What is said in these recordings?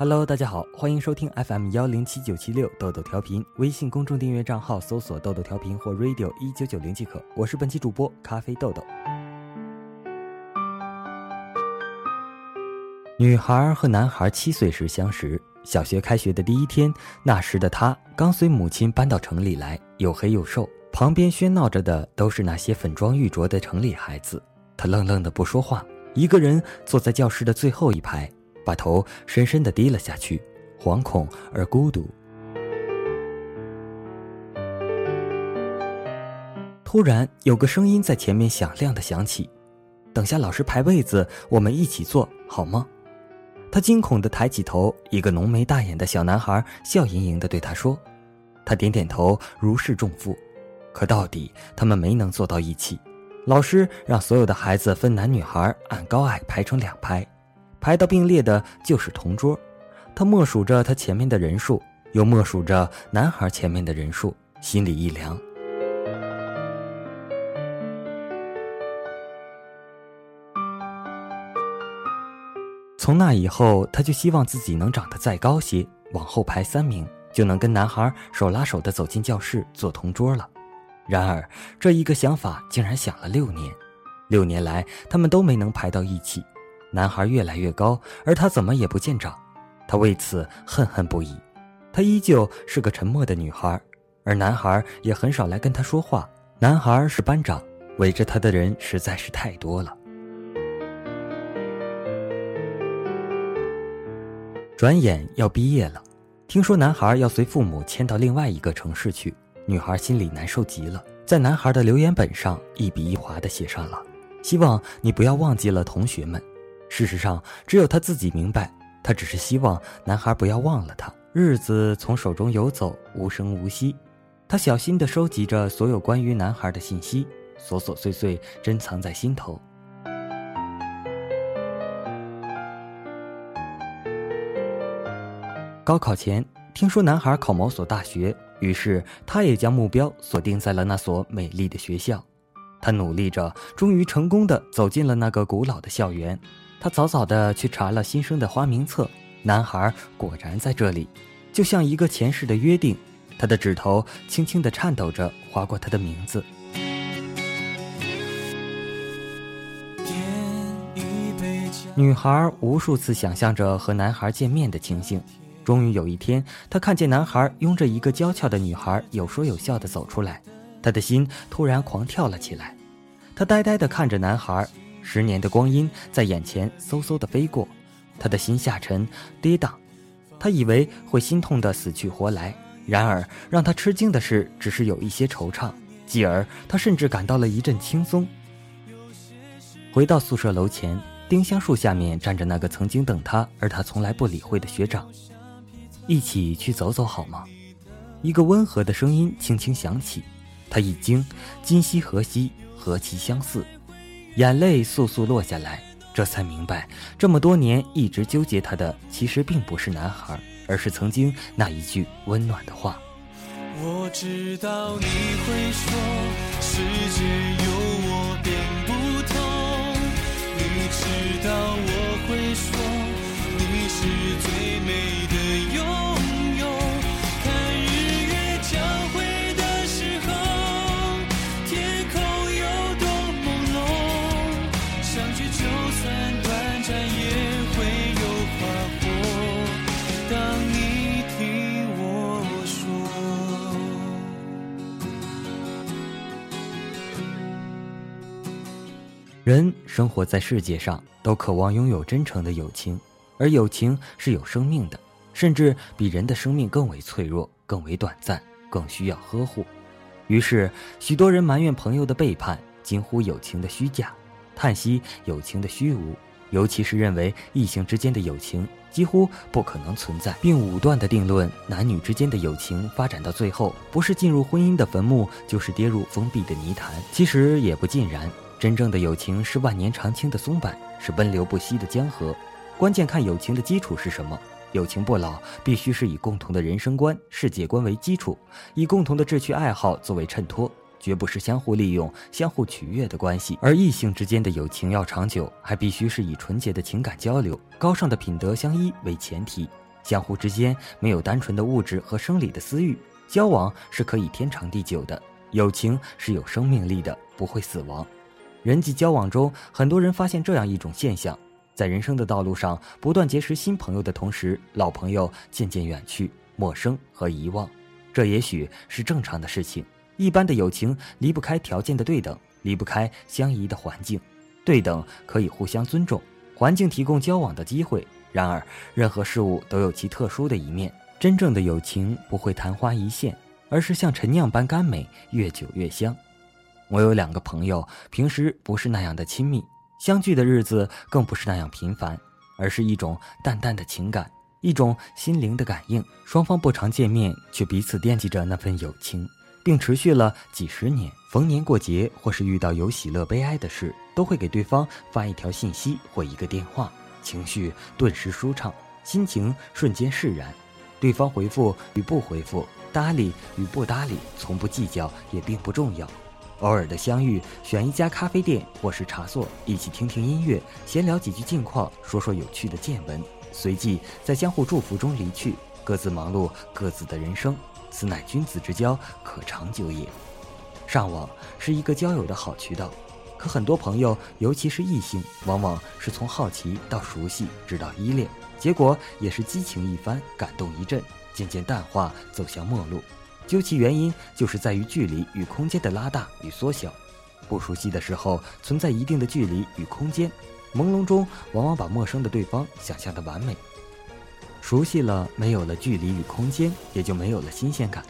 Hello，大家好，欢迎收听 FM 幺零七九七六豆豆调频，微信公众订阅账号搜索豆豆调频或 Radio 一九九零即可。我是本期主播咖啡豆豆。女孩和男孩七岁时相识，小学开学的第一天，那时的他刚随母亲搬到城里来，又黑又瘦，旁边喧闹着的都是那些粉妆玉琢的城里孩子。他愣愣的不说话，一个人坐在教室的最后一排。把头深深的低了下去，惶恐而孤独。突然，有个声音在前面响亮的响起：“等下老师排位子，我们一起坐好吗？”他惊恐的抬起头，一个浓眉大眼的小男孩笑盈盈的对他说：“他点点头，如释重负。可到底，他们没能坐到一起。老师让所有的孩子分男女孩，按高矮排成两排。”排到并列的就是同桌，他默数着他前面的人数，又默数着男孩前面的人数，心里一凉。从那以后，他就希望自己能长得再高些，往后排三名，就能跟男孩手拉手的走进教室做同桌了。然而，这一个想法竟然想了六年，六年来他们都没能排到一起。男孩越来越高，而他怎么也不见长，他为此恨恨不已。她依旧是个沉默的女孩，而男孩也很少来跟她说话。男孩是班长，围着他的人实在是太多了。转眼要毕业了，听说男孩要随父母迁到另外一个城市去，女孩心里难受极了，在男孩的留言本上一笔一划的写上了：“希望你不要忘记了同学们。”事实上，只有他自己明白，他只是希望男孩不要忘了他。日子从手中游走，无声无息。他小心地收集着所有关于男孩的信息，琐琐碎碎珍藏在心头。高考前，听说男孩考某所大学，于是他也将目标锁定在了那所美丽的学校。他努力着，终于成功的走进了那个古老的校园。他早早的去查了新生的花名册，男孩果然在这里，就像一个前世的约定。他的指头轻轻的颤抖着，划过他的名字。女孩无数次想象着和男孩见面的情形，终于有一天，她看见男孩拥着一个娇俏的女孩，有说有笑的走出来，她的心突然狂跳了起来。她呆呆的看着男孩。十年的光阴在眼前嗖嗖的飞过，他的心下沉跌宕，他以为会心痛的死去活来。然而让他吃惊的是，只是有一些惆怅，继而他甚至感到了一阵轻松。回到宿舍楼前，丁香树下面站着那个曾经等他而他从来不理会的学长，一起去走走好吗？一个温和的声音轻轻响起，他一惊，今夕何夕，何其相似。眼泪簌簌落下来，这才明白，这么多年一直纠结他的，其实并不是男孩，而是曾经那一句温暖的话。我知道你会说，世界有我并不同。你知道我会说，你是最美的人生活在世界上，都渴望拥有真诚的友情，而友情是有生命的，甚至比人的生命更为脆弱、更为短暂、更需要呵护。于是，许多人埋怨朋友的背叛，惊呼友情的虚假，叹息友情的虚无，尤其是认为异性之间的友情几乎不可能存在，并武断地定论男女之间的友情发展到最后，不是进入婚姻的坟墓，就是跌入封闭的泥潭。其实也不尽然。真正的友情是万年长青的松柏，是奔流不息的江河。关键看友情的基础是什么。友情不老，必须是以共同的人生观、世界观为基础，以共同的志趣爱好作为衬托，绝不是相互利用、相互取悦的关系。而异性之间的友情要长久，还必须是以纯洁的情感交流、高尚的品德相依为前提。相互之间没有单纯的物质和生理的私欲，交往是可以天长地久的。友情是有生命力的，不会死亡。人际交往中，很多人发现这样一种现象：在人生的道路上不断结识新朋友的同时，老朋友渐渐远去、陌生和遗忘。这也许是正常的事情。一般的友情离不开条件的对等，离不开相宜的环境。对等可以互相尊重，环境提供交往的机会。然而，任何事物都有其特殊的一面。真正的友情不会昙花一现，而是像陈酿般甘美，越久越香。我有两个朋友，平时不是那样的亲密，相聚的日子更不是那样频繁，而是一种淡淡的情感，一种心灵的感应。双方不常见面，却彼此惦记着那份友情，并持续了几十年。逢年过节或是遇到有喜乐悲哀的事，都会给对方发一条信息或一个电话。情绪顿时舒畅，心情瞬间释然。对方回复与不回复，搭理与不搭理，从不计较，也并不重要。偶尔的相遇，选一家咖啡店或是茶座，一起听听音乐，闲聊几句近况，说说有趣的见闻，随即在相互祝福中离去，各自忙碌各自的人生。此乃君子之交，可长久也。上网是一个交友的好渠道。可很多朋友，尤其是异性，往往是从好奇到熟悉，直到依恋，结果也是激情一番，感动一阵，渐渐淡化，走向陌路。究其原因，就是在于距离与空间的拉大与缩小。不熟悉的时候，存在一定的距离与空间，朦胧中往往把陌生的对方想象的完美。熟悉了，没有了距离与空间，也就没有了新鲜感。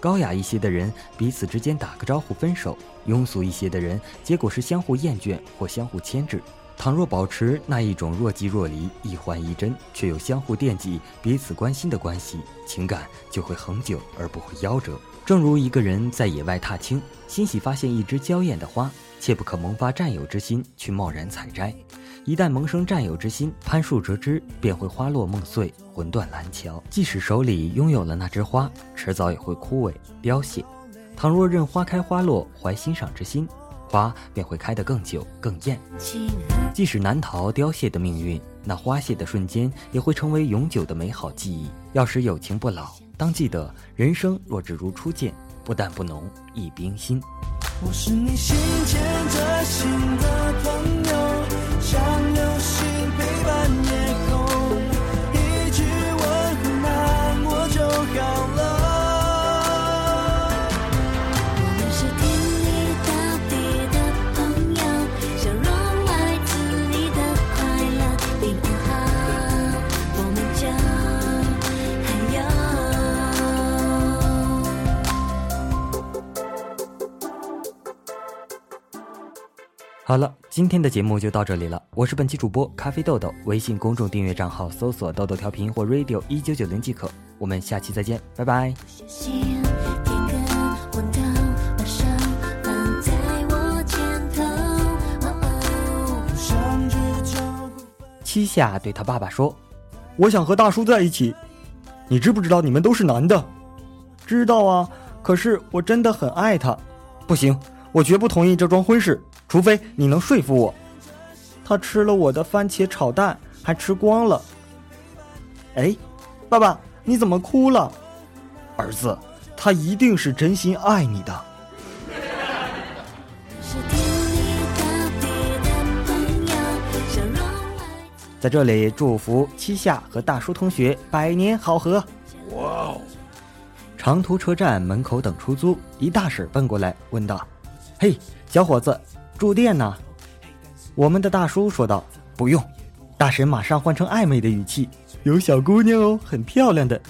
高雅一些的人彼此之间打个招呼分手，庸俗一些的人结果是相互厌倦或相互牵制。倘若保持那一种若即若离、一幻一真，却又相互惦记、彼此关心的关系，情感就会恒久而不会夭折。正如一个人在野外踏青，欣喜发现一枝娇艳的花，切不可萌发占有之心去贸然采摘。一旦萌生占有之心，攀树折枝，便会花落梦碎，魂断蓝桥。即使手里拥有了那枝花，迟早也会枯萎凋谢。倘若任花开花落，怀欣赏之心，花便会开得更久更艳。即使难逃凋谢的命运，那花谢的瞬间也会成为永久的美好记忆。要使友情不老，当记得人生若只如初见，不淡不浓亦冰心。我是你心牵着心的好了，今天的节目就到这里了。我是本期主播咖啡豆豆，微信公众订阅账号搜索“豆豆调频”或 “radio 一九九零”即可。我们下期再见，拜拜。七夏对他爸爸说：“我想和大叔在一起，你知不知道你们都是男的？”“知道啊，可是我真的很爱他。”“不行，我绝不同意这桩婚事。”除非你能说服我，他吃了我的番茄炒蛋，还吃光了。哎，爸爸，你怎么哭了？儿子，他一定是真心爱你的。在这里祝福七夏和大叔同学百年好合。哇哦！长途车站门口等出租，一大婶奔过来问道：“嘿，小伙子。”住店呢？我们的大叔说道：“不用。”大婶马上换成暧昧的语气：“有小姑娘哦，很漂亮的。”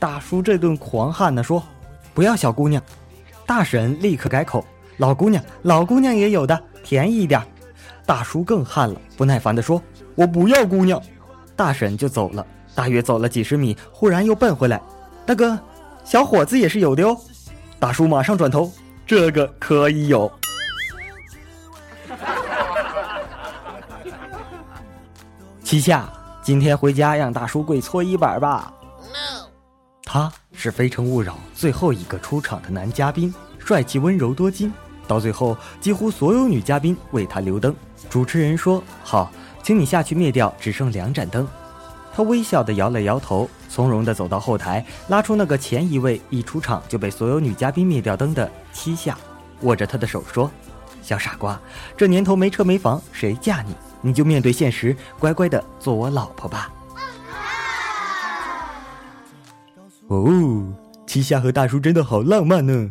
大叔这顿狂汗呢，说：“不要小姑娘。”大婶立刻改口：“老姑娘，老姑娘也有的，便宜一点。”大叔更汗了，不耐烦地说：“我不要姑娘。”大婶就走了。大约走了几十米，忽然又奔回来：“大哥，小伙子也是有的哦。”大叔马上转头：“这个可以有。”七夏，今天回家让大叔跪搓衣板吧。No，他是《非诚勿扰》最后一个出场的男嘉宾，帅气温柔多金。到最后，几乎所有女嘉宾为他留灯。主持人说：“好，请你下去灭掉只剩两盏灯。”他微笑地摇了摇头，从容地走到后台，拉出那个前一位一出场就被所有女嘉宾灭掉灯的七夏，握着他的手说：“小傻瓜，这年头没车没房，谁嫁你？你就面对现实，乖乖的做我老婆吧。”哦，七夏和大叔真的好浪漫呢。